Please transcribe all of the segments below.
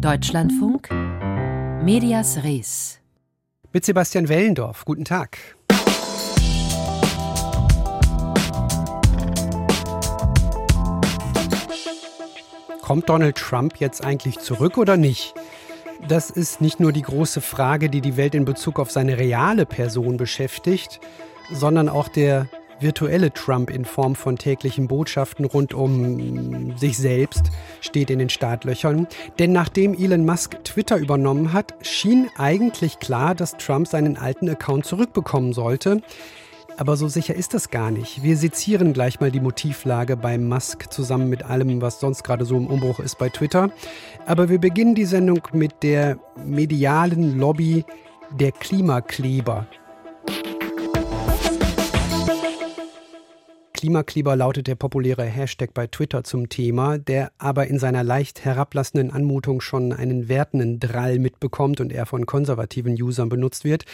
Deutschlandfunk Medias Res mit Sebastian Wellendorf. Guten Tag. Kommt Donald Trump jetzt eigentlich zurück oder nicht? Das ist nicht nur die große Frage, die die Welt in Bezug auf seine reale Person beschäftigt, sondern auch der virtuelle Trump in Form von täglichen Botschaften rund um sich selbst steht in den Startlöchern. Denn nachdem Elon Musk Twitter übernommen hat, schien eigentlich klar, dass Trump seinen alten Account zurückbekommen sollte. Aber so sicher ist das gar nicht. Wir sezieren gleich mal die Motivlage bei Musk zusammen mit allem, was sonst gerade so im Umbruch ist bei Twitter. Aber wir beginnen die Sendung mit der medialen Lobby der Klimakleber. Klimakleber lautet der populäre Hashtag bei Twitter zum Thema, der aber in seiner leicht herablassenden Anmutung schon einen wertenden Drall mitbekommt und er von konservativen Usern benutzt wird.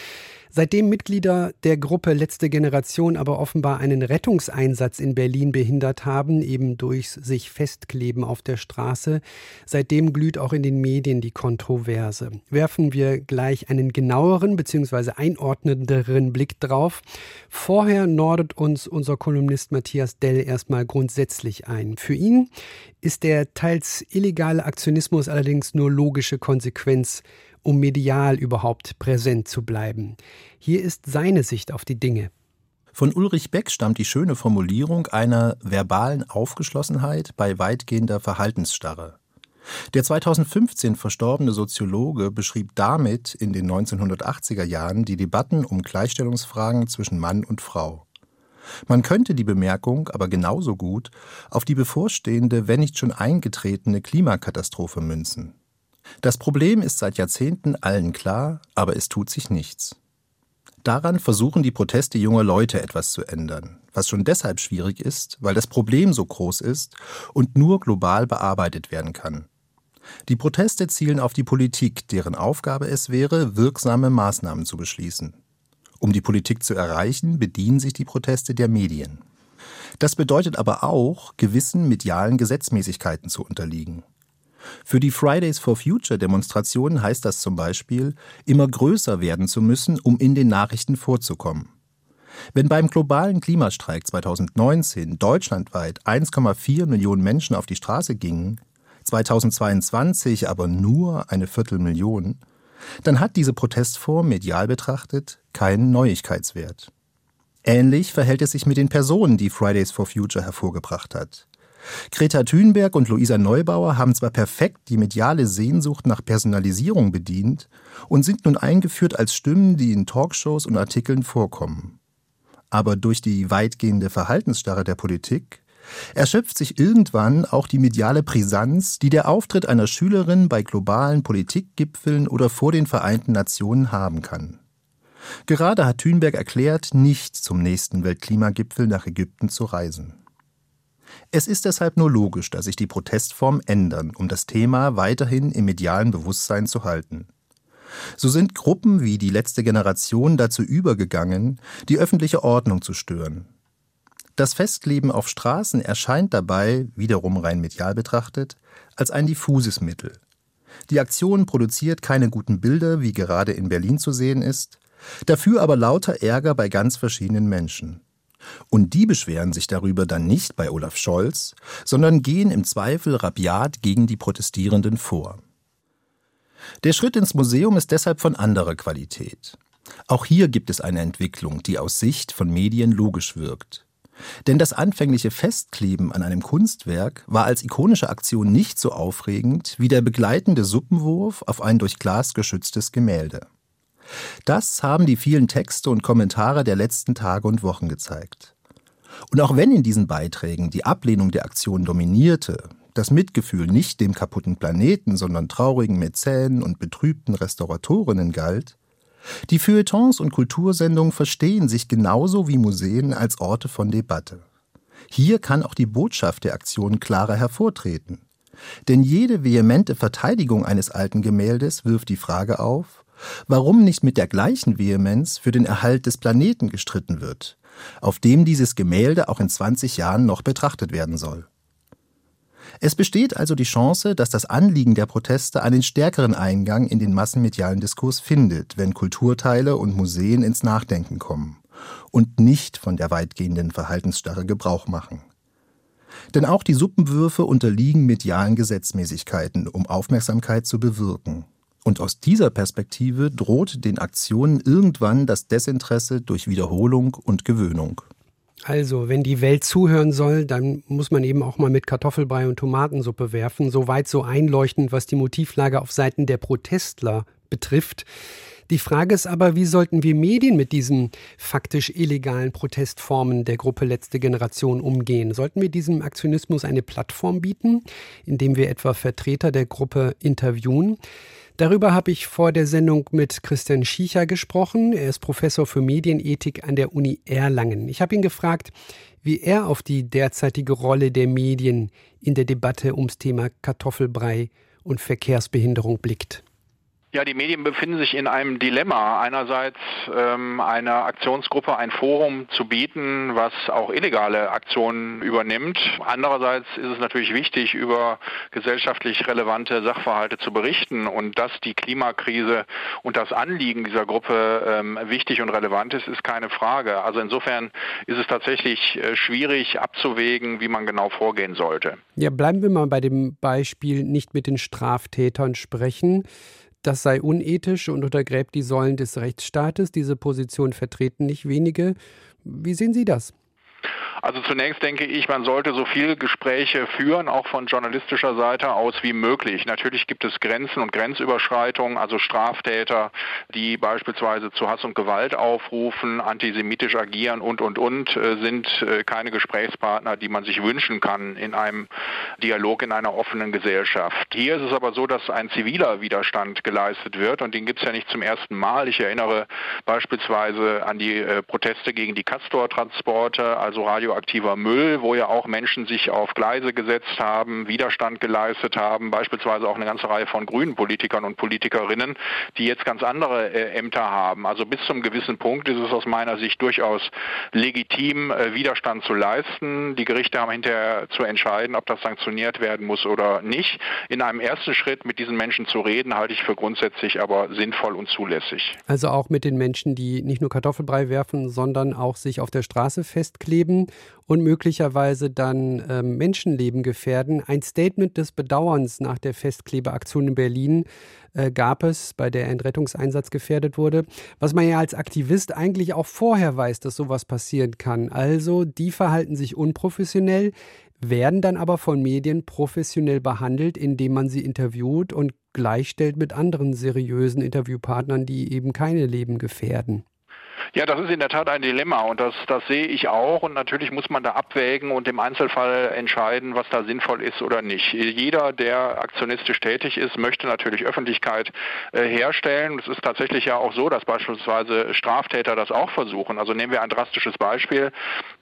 Seitdem Mitglieder der Gruppe Letzte Generation aber offenbar einen Rettungseinsatz in Berlin behindert haben, eben durch sich festkleben auf der Straße, seitdem glüht auch in den Medien die Kontroverse. Werfen wir gleich einen genaueren bzw. einordnenderen Blick drauf. Vorher nordet uns unser Kolumnist Matthias Dell erstmal grundsätzlich ein. Für ihn ist der teils illegale Aktionismus allerdings nur logische Konsequenz um medial überhaupt präsent zu bleiben. Hier ist seine Sicht auf die Dinge. Von Ulrich Beck stammt die schöne Formulierung einer verbalen Aufgeschlossenheit bei weitgehender Verhaltensstarre. Der 2015 verstorbene Soziologe beschrieb damit in den 1980er Jahren die Debatten um Gleichstellungsfragen zwischen Mann und Frau. Man könnte die Bemerkung aber genauso gut auf die bevorstehende, wenn nicht schon eingetretene Klimakatastrophe münzen. Das Problem ist seit Jahrzehnten allen klar, aber es tut sich nichts. Daran versuchen die Proteste junger Leute etwas zu ändern, was schon deshalb schwierig ist, weil das Problem so groß ist und nur global bearbeitet werden kann. Die Proteste zielen auf die Politik, deren Aufgabe es wäre, wirksame Maßnahmen zu beschließen. Um die Politik zu erreichen, bedienen sich die Proteste der Medien. Das bedeutet aber auch, gewissen medialen Gesetzmäßigkeiten zu unterliegen. Für die Fridays for Future Demonstrationen heißt das zum Beispiel, immer größer werden zu müssen, um in den Nachrichten vorzukommen. Wenn beim globalen Klimastreik 2019 deutschlandweit 1,4 Millionen Menschen auf die Straße gingen, 2022 aber nur eine Viertelmillion, dann hat diese Protestform medial betrachtet keinen Neuigkeitswert. Ähnlich verhält es sich mit den Personen, die Fridays for Future hervorgebracht hat. Greta Thunberg und Luisa Neubauer haben zwar perfekt die mediale Sehnsucht nach Personalisierung bedient und sind nun eingeführt als Stimmen, die in Talkshows und Artikeln vorkommen. Aber durch die weitgehende Verhaltensstarre der Politik erschöpft sich irgendwann auch die mediale Brisanz, die der Auftritt einer Schülerin bei globalen Politikgipfeln oder vor den Vereinten Nationen haben kann. Gerade hat Thünberg erklärt, nicht zum nächsten Weltklimagipfel nach Ägypten zu reisen. Es ist deshalb nur logisch, dass sich die Protestformen ändern, um das Thema weiterhin im medialen Bewusstsein zu halten. So sind Gruppen wie die letzte Generation dazu übergegangen, die öffentliche Ordnung zu stören. Das Festkleben auf Straßen erscheint dabei, wiederum rein medial betrachtet, als ein diffuses Mittel. Die Aktion produziert keine guten Bilder, wie gerade in Berlin zu sehen ist, dafür aber lauter Ärger bei ganz verschiedenen Menschen. Und die beschweren sich darüber dann nicht bei Olaf Scholz, sondern gehen im Zweifel rabiat gegen die Protestierenden vor. Der Schritt ins Museum ist deshalb von anderer Qualität. Auch hier gibt es eine Entwicklung, die aus Sicht von Medien logisch wirkt. Denn das anfängliche Festkleben an einem Kunstwerk war als ikonische Aktion nicht so aufregend wie der begleitende Suppenwurf auf ein durch Glas geschütztes Gemälde. Das haben die vielen Texte und Kommentare der letzten Tage und Wochen gezeigt. Und auch wenn in diesen Beiträgen die Ablehnung der Aktion dominierte, das Mitgefühl nicht dem kaputten Planeten, sondern traurigen Mäzenen und betrübten Restauratorinnen galt, die Feuilletons und Kultursendungen verstehen sich genauso wie Museen als Orte von Debatte. Hier kann auch die Botschaft der Aktion klarer hervortreten. Denn jede vehemente Verteidigung eines alten Gemäldes wirft die Frage auf, warum nicht mit der gleichen Vehemenz für den Erhalt des Planeten gestritten wird, auf dem dieses Gemälde auch in 20 Jahren noch betrachtet werden soll. Es besteht also die Chance, dass das Anliegen der Proteste einen stärkeren Eingang in den massenmedialen Diskurs findet, wenn Kulturteile und Museen ins Nachdenken kommen und nicht von der weitgehenden Verhaltensstarre Gebrauch machen. Denn auch die Suppenwürfe unterliegen medialen Gesetzmäßigkeiten, um Aufmerksamkeit zu bewirken. Und aus dieser Perspektive droht den Aktionen irgendwann das Desinteresse durch Wiederholung und Gewöhnung. Also, wenn die Welt zuhören soll, dann muss man eben auch mal mit Kartoffelbrei und Tomatensuppe werfen. Soweit so einleuchtend, was die Motivlage auf Seiten der Protestler betrifft. Die Frage ist aber, wie sollten wir Medien mit diesen faktisch illegalen Protestformen der Gruppe Letzte Generation umgehen? Sollten wir diesem Aktionismus eine Plattform bieten, indem wir etwa Vertreter der Gruppe interviewen? Darüber habe ich vor der Sendung mit Christian Schiecher gesprochen. Er ist Professor für Medienethik an der Uni Erlangen. Ich habe ihn gefragt, wie er auf die derzeitige Rolle der Medien in der Debatte ums Thema Kartoffelbrei und Verkehrsbehinderung blickt. Ja, die Medien befinden sich in einem Dilemma. Einerseits ähm, einer Aktionsgruppe ein Forum zu bieten, was auch illegale Aktionen übernimmt. Andererseits ist es natürlich wichtig, über gesellschaftlich relevante Sachverhalte zu berichten und dass die Klimakrise und das Anliegen dieser Gruppe ähm, wichtig und relevant ist, ist keine Frage. Also insofern ist es tatsächlich äh, schwierig abzuwägen, wie man genau vorgehen sollte. Ja, bleiben wir mal bei dem Beispiel nicht mit den Straftätern sprechen das sei unethisch und untergräbt die Säulen des Rechtsstaates. Diese Position vertreten nicht wenige. Wie sehen Sie das? Also zunächst denke ich, man sollte so viele Gespräche führen, auch von journalistischer Seite aus wie möglich. Natürlich gibt es Grenzen und Grenzüberschreitungen, also Straftäter, die beispielsweise zu Hass und Gewalt aufrufen, antisemitisch agieren und, und, und, äh, sind äh, keine Gesprächspartner, die man sich wünschen kann in einem Dialog in einer offenen Gesellschaft. Hier ist es aber so, dass ein ziviler Widerstand geleistet wird und den gibt es ja nicht zum ersten Mal. Ich erinnere beispielsweise an die äh, Proteste gegen die Castor-Transporte, also Radio radioaktiver Müll, wo ja auch Menschen sich auf Gleise gesetzt haben, Widerstand geleistet haben, beispielsweise auch eine ganze Reihe von grünen Politikern und Politikerinnen, die jetzt ganz andere äh, Ämter haben. Also bis zum gewissen Punkt ist es aus meiner Sicht durchaus legitim, äh, Widerstand zu leisten. Die Gerichte haben hinterher zu entscheiden, ob das sanktioniert werden muss oder nicht. In einem ersten Schritt mit diesen Menschen zu reden, halte ich für grundsätzlich aber sinnvoll und zulässig. Also auch mit den Menschen, die nicht nur Kartoffelbrei werfen, sondern auch sich auf der Straße festkleben und möglicherweise dann ähm, Menschenleben gefährden. Ein Statement des Bedauerns nach der Festklebeaktion in Berlin äh, gab es, bei der ein Rettungseinsatz gefährdet wurde, was man ja als Aktivist eigentlich auch vorher weiß, dass sowas passieren kann. Also die verhalten sich unprofessionell, werden dann aber von Medien professionell behandelt, indem man sie interviewt und gleichstellt mit anderen seriösen Interviewpartnern, die eben keine Leben gefährden. Ja, das ist in der Tat ein Dilemma und das, das sehe ich auch und natürlich muss man da abwägen und im Einzelfall entscheiden, was da sinnvoll ist oder nicht. Jeder, der aktionistisch tätig ist, möchte natürlich Öffentlichkeit äh, herstellen. Es ist tatsächlich ja auch so, dass beispielsweise Straftäter das auch versuchen. Also nehmen wir ein drastisches Beispiel,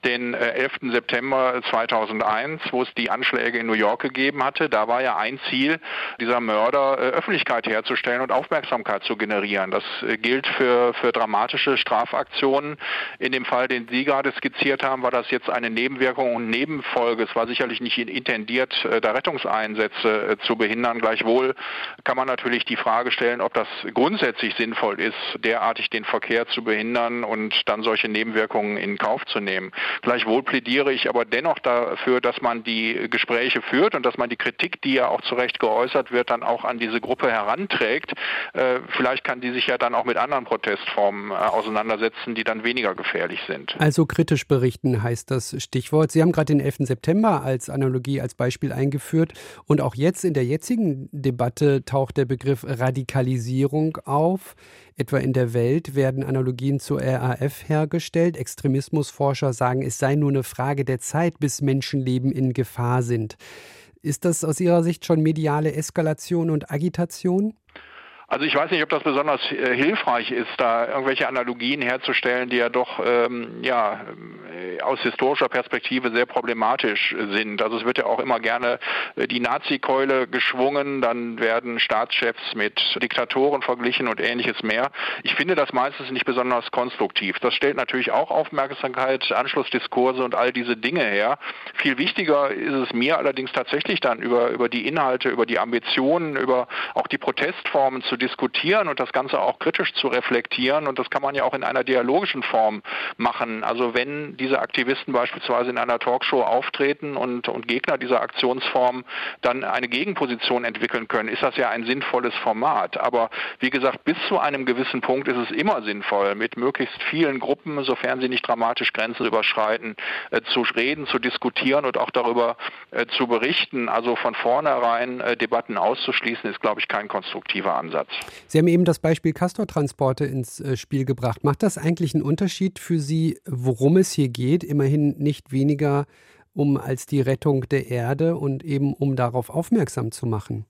den äh, 11. September 2001, wo es die Anschläge in New York gegeben hatte. Da war ja ein Ziel dieser Mörder, äh, Öffentlichkeit herzustellen und Aufmerksamkeit zu generieren. Das äh, gilt für, für dramatische Strafaktionen. In dem Fall, den Sie gerade skizziert haben, war das jetzt eine Nebenwirkung und Nebenfolge. Es war sicherlich nicht intendiert, äh, da Rettungseinsätze äh, zu behindern. Gleichwohl kann man natürlich die Frage stellen, ob das grundsätzlich sinnvoll ist, derartig den Verkehr zu behindern und dann solche Nebenwirkungen in Kauf zu nehmen. Gleichwohl plädiere ich aber dennoch dafür, dass man die Gespräche führt und dass man die Kritik, die ja auch zu Recht geäußert wird, dann auch an diese Gruppe heranträgt. Äh, vielleicht kann die sich ja dann auch mit anderen Protestformen auseinandersetzen auseinandersetzen, die dann weniger gefährlich sind. Also kritisch berichten heißt das Stichwort. Sie haben gerade den 11. September als Analogie, als Beispiel eingeführt. Und auch jetzt in der jetzigen Debatte taucht der Begriff Radikalisierung auf. Etwa in der Welt werden Analogien zur RAF hergestellt. Extremismusforscher sagen, es sei nur eine Frage der Zeit, bis Menschenleben in Gefahr sind. Ist das aus Ihrer Sicht schon mediale Eskalation und Agitation? Also ich weiß nicht, ob das besonders äh, hilfreich ist, da irgendwelche Analogien herzustellen, die ja doch ähm, ja, äh, aus historischer Perspektive sehr problematisch sind. Also es wird ja auch immer gerne äh, die Nazi-Keule geschwungen, dann werden Staatschefs mit Diktatoren verglichen und ähnliches mehr. Ich finde das meistens nicht besonders konstruktiv. Das stellt natürlich auch Aufmerksamkeit, Anschlussdiskurse und all diese Dinge her. Viel wichtiger ist es mir allerdings tatsächlich dann über, über die Inhalte, über die Ambitionen, über auch die Protestformen zu diskutieren und das Ganze auch kritisch zu reflektieren. Und das kann man ja auch in einer dialogischen Form machen. Also wenn diese Aktivisten beispielsweise in einer Talkshow auftreten und, und Gegner dieser Aktionsform dann eine Gegenposition entwickeln können, ist das ja ein sinnvolles Format. Aber wie gesagt, bis zu einem gewissen Punkt ist es immer sinnvoll, mit möglichst vielen Gruppen, sofern sie nicht dramatisch Grenzen überschreiten, äh, zu reden, zu diskutieren und auch darüber äh, zu berichten. Also von vornherein äh, Debatten auszuschließen, ist, glaube ich, kein konstruktiver Ansatz. Sie haben eben das Beispiel Castortransporte ins äh, Spiel gebracht. Macht das eigentlich einen Unterschied für Sie, worum es hier geht? Immerhin nicht weniger um als die Rettung der Erde und eben um darauf aufmerksam zu machen.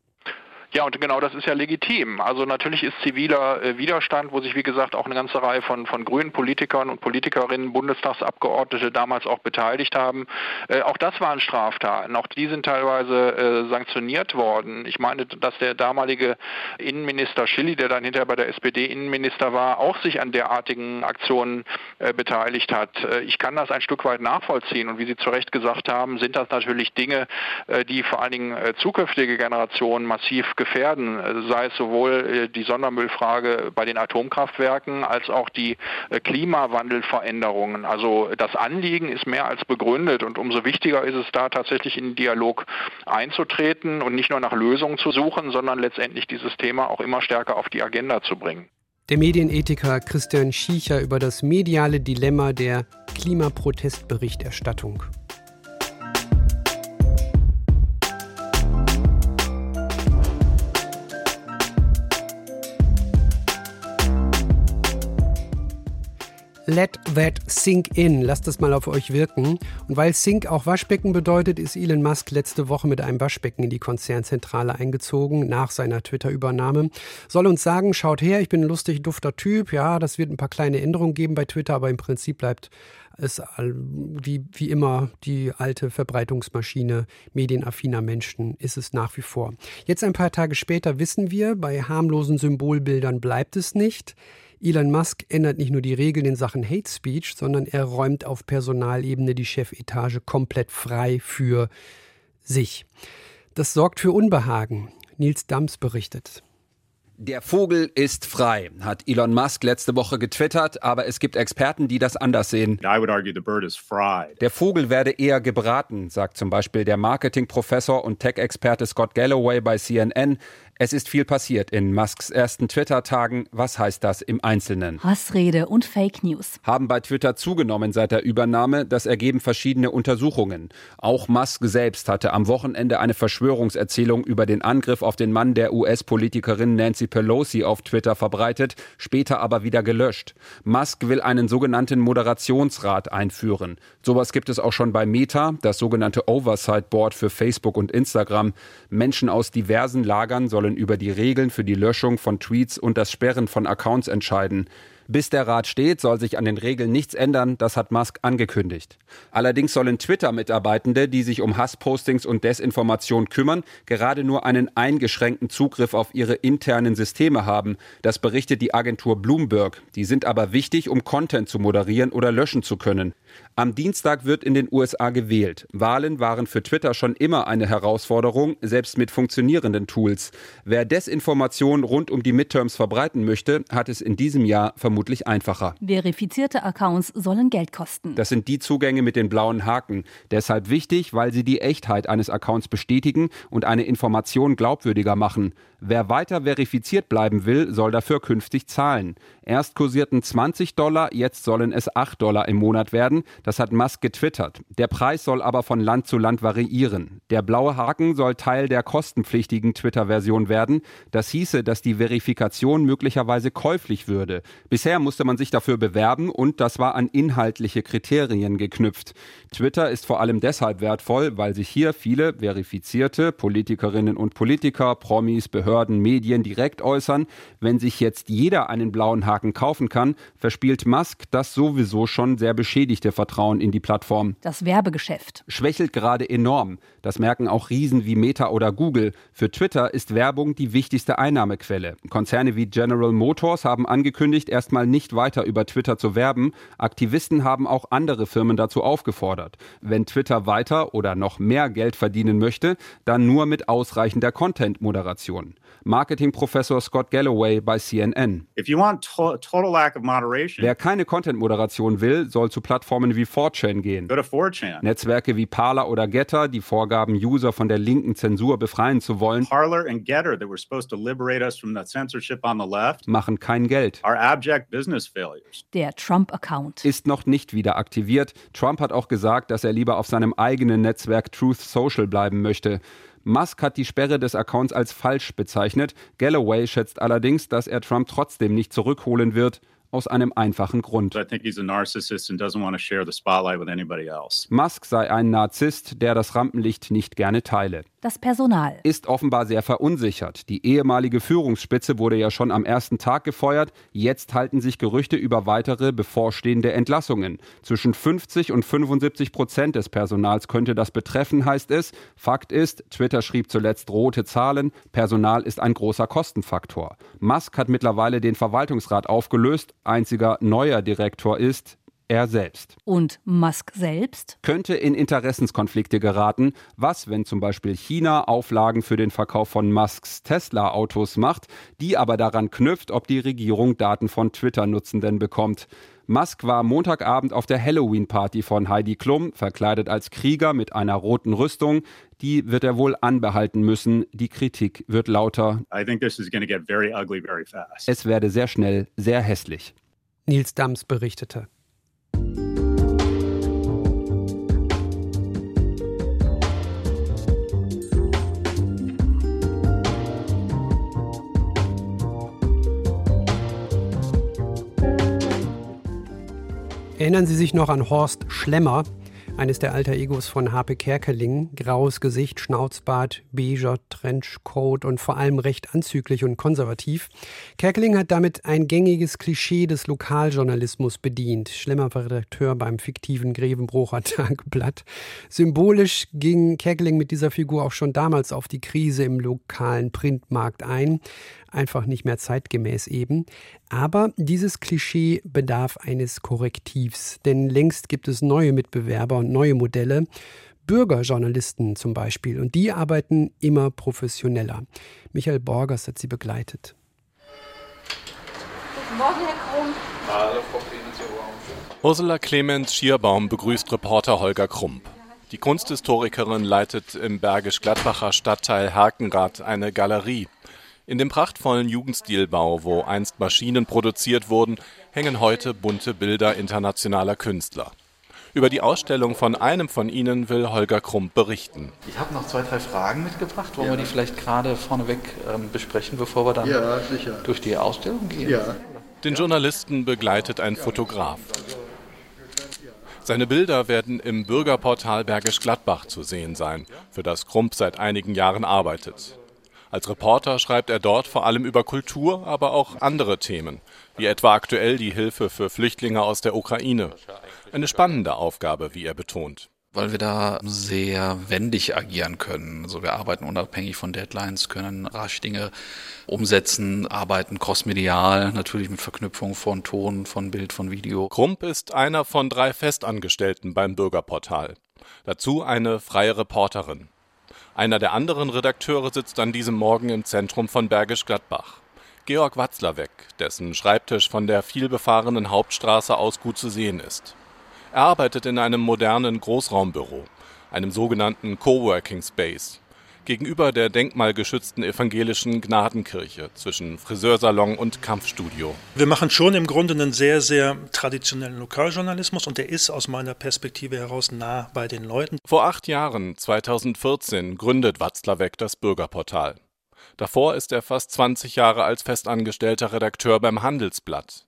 Ja, und genau das ist ja legitim. Also natürlich ist ziviler äh, Widerstand, wo sich wie gesagt auch eine ganze Reihe von, von grünen Politikern und Politikerinnen, Bundestagsabgeordnete damals auch beteiligt haben. Äh, auch das waren Straftaten. Auch die sind teilweise äh, sanktioniert worden. Ich meine, dass der damalige Innenminister Schilly, der dann hinterher bei der SPD Innenminister war, auch sich an derartigen Aktionen beteiligt hat. Ich kann das ein Stück weit nachvollziehen. Und wie Sie zu Recht gesagt haben, sind das natürlich Dinge, die vor allen Dingen zukünftige Generationen massiv gefährden, sei es sowohl äh, die Sondermüllfrage bei den Atomkraftwerken als auch die äh, Klimawandelveränderungen. Also das Anliegen ist mehr als begründet und umso wichtiger ist es da tatsächlich in den Dialog einzutreten und nicht nur nach Lösungen zu suchen, sondern letztendlich dieses Thema auch immer stärker auf die Agenda zu bringen. Der Medienethiker Christian Schiecher über das mediale Dilemma der Klimaprotestberichterstattung. Let that sink in. Lasst das mal auf euch wirken. Und weil Sink auch Waschbecken bedeutet, ist Elon Musk letzte Woche mit einem Waschbecken in die Konzernzentrale eingezogen, nach seiner Twitter-Übernahme. Soll uns sagen, schaut her, ich bin ein lustig, dufter Typ. Ja, das wird ein paar kleine Änderungen geben bei Twitter, aber im Prinzip bleibt es wie, wie immer die alte Verbreitungsmaschine medienaffiner Menschen ist es nach wie vor. Jetzt ein paar Tage später wissen wir, bei harmlosen Symbolbildern bleibt es nicht. Elon Musk ändert nicht nur die Regeln in Sachen Hate Speech, sondern er räumt auf Personalebene die Chefetage komplett frei für sich. Das sorgt für Unbehagen. Nils Dams berichtet. Der Vogel ist frei, hat Elon Musk letzte Woche getwittert, aber es gibt Experten, die das anders sehen. Der Vogel werde eher gebraten, sagt zum Beispiel der Marketingprofessor und Tech-Experte Scott Galloway bei CNN. Es ist viel passiert in Musks ersten Twitter-Tagen. Was heißt das im Einzelnen? Hassrede und Fake News haben bei Twitter zugenommen seit der Übernahme. Das ergeben verschiedene Untersuchungen. Auch Musk selbst hatte am Wochenende eine Verschwörungserzählung über den Angriff auf den Mann der US-Politikerin Nancy Pelosi auf Twitter verbreitet, später aber wieder gelöscht. Musk will einen sogenannten Moderationsrat einführen. Sowas gibt es auch schon bei Meta, das sogenannte Oversight Board für Facebook und Instagram. Menschen aus diversen Lagern sollen über die Regeln für die Löschung von Tweets und das Sperren von Accounts entscheiden. Bis der Rat steht, soll sich an den Regeln nichts ändern, das hat Musk angekündigt. Allerdings sollen Twitter-Mitarbeitende, die sich um Hasspostings und Desinformation kümmern, gerade nur einen eingeschränkten Zugriff auf ihre internen Systeme haben. Das berichtet die Agentur Bloomberg. Die sind aber wichtig, um Content zu moderieren oder löschen zu können. Am Dienstag wird in den USA gewählt. Wahlen waren für Twitter schon immer eine Herausforderung, selbst mit funktionierenden Tools. Wer Desinformation rund um die Midterms verbreiten möchte, hat es in diesem Jahr vermutlich einfacher. Verifizierte Accounts sollen Geld kosten. Das sind die Zugänge mit den blauen Haken. Deshalb wichtig, weil sie die Echtheit eines Accounts bestätigen und eine Information glaubwürdiger machen. Wer weiter verifiziert bleiben will, soll dafür künftig zahlen. Erst kursierten 20 Dollar, jetzt sollen es 8 Dollar im Monat werden. Das hat Musk getwittert. Der Preis soll aber von Land zu Land variieren. Der blaue Haken soll Teil der kostenpflichtigen Twitter-Version werden. Das hieße, dass die Verifikation möglicherweise käuflich würde. Bisher musste man sich dafür bewerben und das war an inhaltliche Kriterien geknüpft. Twitter ist vor allem deshalb wertvoll, weil sich hier viele verifizierte Politikerinnen und Politiker, Promis, Behörden, Medien direkt äußern. Wenn sich jetzt jeder einen blauen Haken kaufen kann, verspielt Musk das sowieso schon sehr beschädigte Vertrauen in die Plattform. Das Werbegeschäft schwächelt gerade enorm. Das merken auch Riesen wie Meta oder Google. Für Twitter ist Werbung die wichtigste Einnahmequelle. Konzerne wie General Motors haben angekündigt, erstmal nicht weiter über Twitter zu werben. Aktivisten haben auch andere Firmen dazu aufgefordert. Wenn Twitter weiter oder noch mehr Geld verdienen möchte, dann nur mit ausreichender Content-Moderation. Marketingprofessor Scott Galloway bei CNN. Wer keine Content-Moderation will, soll zu Plattformen wie 4chan gehen. 4chan. Netzwerke wie Parler oder Getter, die vorgaben, User von der linken Zensur befreien zu wollen, Parler and Getter, that were supposed to liberate us from the censorship on the left, machen kein Geld. Are abject business failures. Der Trump-Account ist noch nicht wieder aktiviert. Trump hat auch gesagt, dass er lieber auf seinem eigenen Netzwerk Truth Social bleiben möchte. Musk hat die Sperre des Accounts als falsch bezeichnet. Galloway schätzt allerdings, dass er Trump trotzdem nicht zurückholen wird aus einem einfachen Grund. Musk sei ein Narzisst, der das Rampenlicht nicht gerne teile. Das Personal ist offenbar sehr verunsichert. Die ehemalige Führungsspitze wurde ja schon am ersten Tag gefeuert. Jetzt halten sich Gerüchte über weitere bevorstehende Entlassungen. Zwischen 50 und 75 Prozent des Personals könnte das betreffen, heißt es. Fakt ist, Twitter schrieb zuletzt rote Zahlen. Personal ist ein großer Kostenfaktor. Musk hat mittlerweile den Verwaltungsrat aufgelöst. Einziger neuer Direktor ist er selbst. Und Musk selbst? Könnte in Interessenskonflikte geraten. Was, wenn zum Beispiel China Auflagen für den Verkauf von Musks Tesla-Autos macht, die aber daran knüpft, ob die Regierung Daten von Twitter-Nutzenden bekommt? Musk war Montagabend auf der Halloween-Party von Heidi Klum, verkleidet als Krieger mit einer roten Rüstung. Die wird er wohl anbehalten müssen. Die Kritik wird lauter. Ugly es werde sehr schnell sehr hässlich. Nils Dams berichtete. Erinnern Sie sich noch an Horst Schlemmer, eines der alter Egos von Harpe Kerkeling. Graues Gesicht, Schnauzbart, beiger Trenchcoat und vor allem recht anzüglich und konservativ. Kerkeling hat damit ein gängiges Klischee des Lokaljournalismus bedient. Schlemmer war Redakteur beim fiktiven Grevenbrocher Tagblatt. Symbolisch ging Kerkeling mit dieser Figur auch schon damals auf die Krise im lokalen Printmarkt ein einfach nicht mehr zeitgemäß eben. Aber dieses Klischee bedarf eines Korrektivs, denn längst gibt es neue Mitbewerber und neue Modelle. Bürgerjournalisten zum Beispiel, und die arbeiten immer professioneller. Michael Borgers hat sie begleitet. Guten Morgen, Herr Krumm. Hallo, Frau Ursula Clemens Schierbaum begrüßt Reporter Holger Krump. Die Kunsthistorikerin leitet im Bergisch-Gladbacher Stadtteil Herkenrath eine Galerie. In dem prachtvollen Jugendstilbau, wo einst Maschinen produziert wurden, hängen heute bunte Bilder internationaler Künstler. Über die Ausstellung von einem von ihnen will Holger Krump berichten. Ich habe noch zwei, drei Fragen mitgebracht. Wollen ja. wir die vielleicht gerade vorneweg ähm, besprechen, bevor wir dann ja, durch die Ausstellung gehen? Ja. Den Journalisten begleitet ein Fotograf. Seine Bilder werden im Bürgerportal Bergisch Gladbach zu sehen sein, für das Krump seit einigen Jahren arbeitet. Als Reporter schreibt er dort vor allem über Kultur, aber auch andere Themen, wie etwa aktuell die Hilfe für Flüchtlinge aus der Ukraine. Eine spannende Aufgabe, wie er betont weil wir da sehr wendig agieren können. Also wir arbeiten unabhängig von Deadlines, können rasch Dinge umsetzen, arbeiten crossmedial, natürlich mit Verknüpfung von Ton, von Bild, von Video. Krump ist einer von drei Festangestellten beim Bürgerportal. Dazu eine freie Reporterin. Einer der anderen Redakteure sitzt an diesem Morgen im Zentrum von Bergisch Gladbach. Georg Watzlawick, dessen Schreibtisch von der vielbefahrenen Hauptstraße aus gut zu sehen ist. Er arbeitet in einem modernen Großraumbüro, einem sogenannten Coworking Space. gegenüber der denkmalgeschützten evangelischen Gnadenkirche zwischen Friseursalon und Kampfstudio. Wir machen schon im Grunde einen sehr, sehr traditionellen Lokaljournalismus und der ist aus meiner Perspektive heraus nah bei den Leuten. Vor acht Jahren, 2014, gründet Watzlawick das Bürgerportal. Davor ist er fast 20 Jahre als festangestellter Redakteur beim Handelsblatt.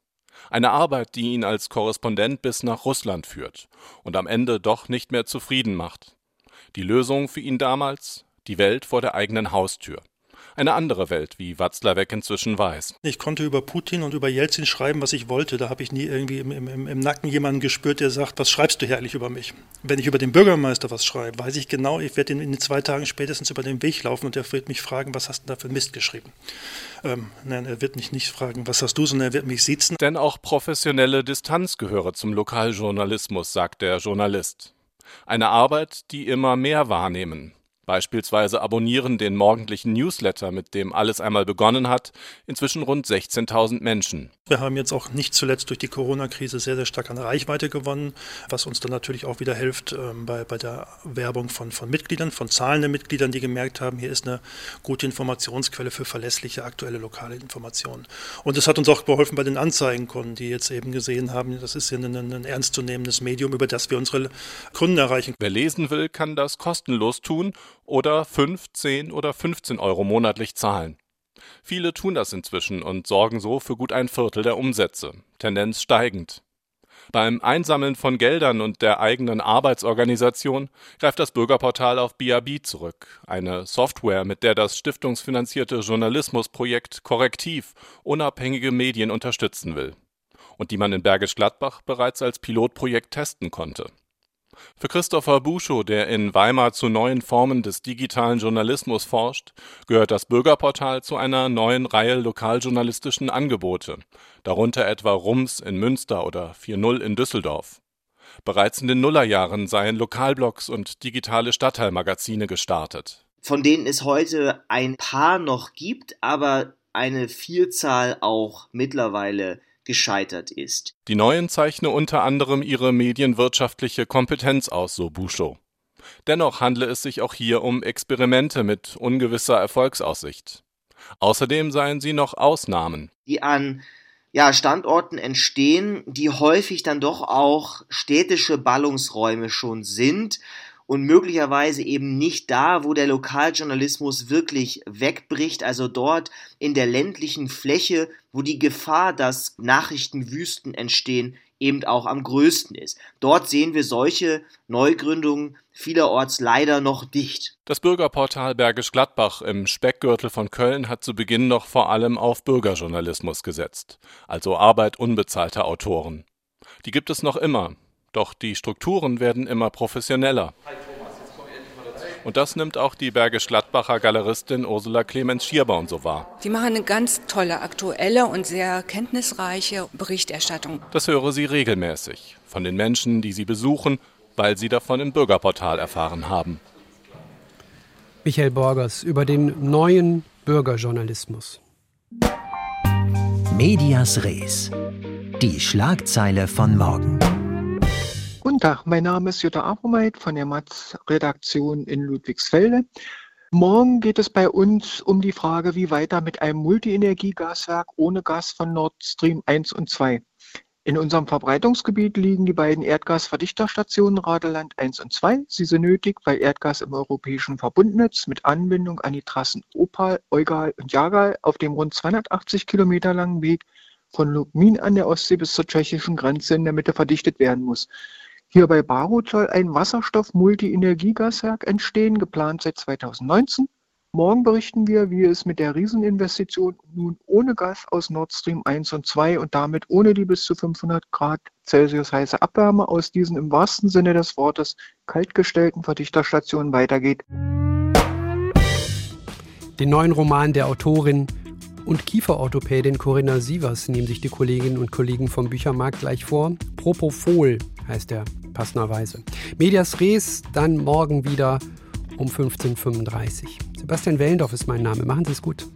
Eine Arbeit, die ihn als Korrespondent bis nach Russland führt und am Ende doch nicht mehr zufrieden macht. Die Lösung für ihn damals? Die Welt vor der eigenen Haustür. Eine andere Welt, wie Watzlawick inzwischen weiß. Ich konnte über Putin und über Jelzin schreiben, was ich wollte. Da habe ich nie irgendwie im, im, im, Nacken jemanden gespürt, der sagt, was schreibst du hier eigentlich über mich? Wenn ich über den Bürgermeister was schreibe, weiß ich genau, ich werde ihn in zwei Tagen spätestens über den Weg laufen und er wird mich fragen, was hast du da für Mist geschrieben? Ähm, nein, er wird mich nicht fragen, was hast du, sondern er wird mich sitzen. Denn auch professionelle Distanz gehöre zum Lokaljournalismus, sagt der Journalist. Eine Arbeit, die immer mehr wahrnehmen. Beispielsweise abonnieren den morgendlichen Newsletter, mit dem alles einmal begonnen hat, inzwischen rund 16.000 Menschen. Wir haben jetzt auch nicht zuletzt durch die Corona-Krise sehr, sehr stark an Reichweite gewonnen, was uns dann natürlich auch wieder hilft ähm, bei, bei der Werbung von, von Mitgliedern, von zahlenden Mitgliedern, die gemerkt haben, hier ist eine gute Informationsquelle für verlässliche, aktuelle lokale Informationen. Und es hat uns auch geholfen bei den Anzeigenkunden, die jetzt eben gesehen haben, das ist ja ein, ein ernstzunehmendes Medium, über das wir unsere Kunden erreichen. Wer lesen will, kann das kostenlos tun oder 5, 10 oder 15 Euro monatlich zahlen. Viele tun das inzwischen und sorgen so für gut ein Viertel der Umsätze, Tendenz steigend. Beim Einsammeln von Geldern und der eigenen Arbeitsorganisation greift das Bürgerportal auf BRB zurück, eine Software, mit der das stiftungsfinanzierte Journalismusprojekt Korrektiv unabhängige Medien unterstützen will und die man in Bergisch Gladbach bereits als Pilotprojekt testen konnte. Für Christopher Buschow, der in Weimar zu neuen Formen des digitalen Journalismus forscht, gehört das Bürgerportal zu einer neuen Reihe lokaljournalistischen Angebote, darunter etwa Rums in Münster oder 4.0 in Düsseldorf. Bereits in den Nullerjahren seien Lokalblogs und digitale Stadtteilmagazine gestartet. Von denen es heute ein paar noch gibt, aber eine Vielzahl auch mittlerweile gescheitert ist. Die Neuen zeichne unter anderem ihre medienwirtschaftliche Kompetenz aus, so Buschow. Dennoch handle es sich auch hier um Experimente mit ungewisser Erfolgsaussicht. Außerdem seien sie noch Ausnahmen. Die an ja, Standorten entstehen, die häufig dann doch auch städtische Ballungsräume schon sind und möglicherweise eben nicht da, wo der Lokaljournalismus wirklich wegbricht, also dort in der ländlichen Fläche, wo die Gefahr, dass Nachrichtenwüsten entstehen, eben auch am größten ist. Dort sehen wir solche Neugründungen vielerorts leider noch dicht. Das Bürgerportal Bergisch Gladbach im Speckgürtel von Köln hat zu Beginn noch vor allem auf Bürgerjournalismus gesetzt, also Arbeit unbezahlter Autoren. Die gibt es noch immer, doch die Strukturen werden immer professioneller. Und das nimmt auch die Bergisch Gladbacher Galeristin Ursula Clemens Schierbaum so wahr. Die machen eine ganz tolle, aktuelle und sehr kenntnisreiche Berichterstattung. Das höre sie regelmäßig von den Menschen, die sie besuchen, weil sie davon im Bürgerportal erfahren haben. Michael Borgers über den neuen Bürgerjournalismus. Medias Res. Die Schlagzeile von morgen. Tag, mein Name ist Jutta Abromeit von der Matz-Redaktion in Ludwigsfelde. Morgen geht es bei uns um die Frage, wie weiter mit einem Multienergiegaswerk ohne Gas von Nord Stream 1 und 2. In unserem Verbreitungsgebiet liegen die beiden Erdgasverdichterstationen Radeland 1 und 2. Sie sind nötig, weil Erdgas im europäischen Verbundnetz mit Anbindung an die Trassen Opal, Eugal und Jagal auf dem rund 280 Kilometer langen Weg von Lubmin an der Ostsee bis zur tschechischen Grenze in der Mitte verdichtet werden muss. Hier bei Barut soll ein Wasserstoff-Multi-Energiegaswerk entstehen, geplant seit 2019. Morgen berichten wir, wie es mit der Rieseninvestition nun ohne Gas aus Nord Stream 1 und 2 und damit ohne die bis zu 500 Grad Celsius heiße Abwärme aus diesen im wahrsten Sinne des Wortes kaltgestellten Verdichterstationen weitergeht. Den neuen Roman der Autorin und Kieferorthopädin Corinna Sievers nehmen sich die Kolleginnen und Kollegen vom Büchermarkt gleich vor. Propofol heißt er passenderweise. Medias Res dann morgen wieder um 15.35 Uhr. Sebastian Wellendorf ist mein Name. Machen Sie es gut.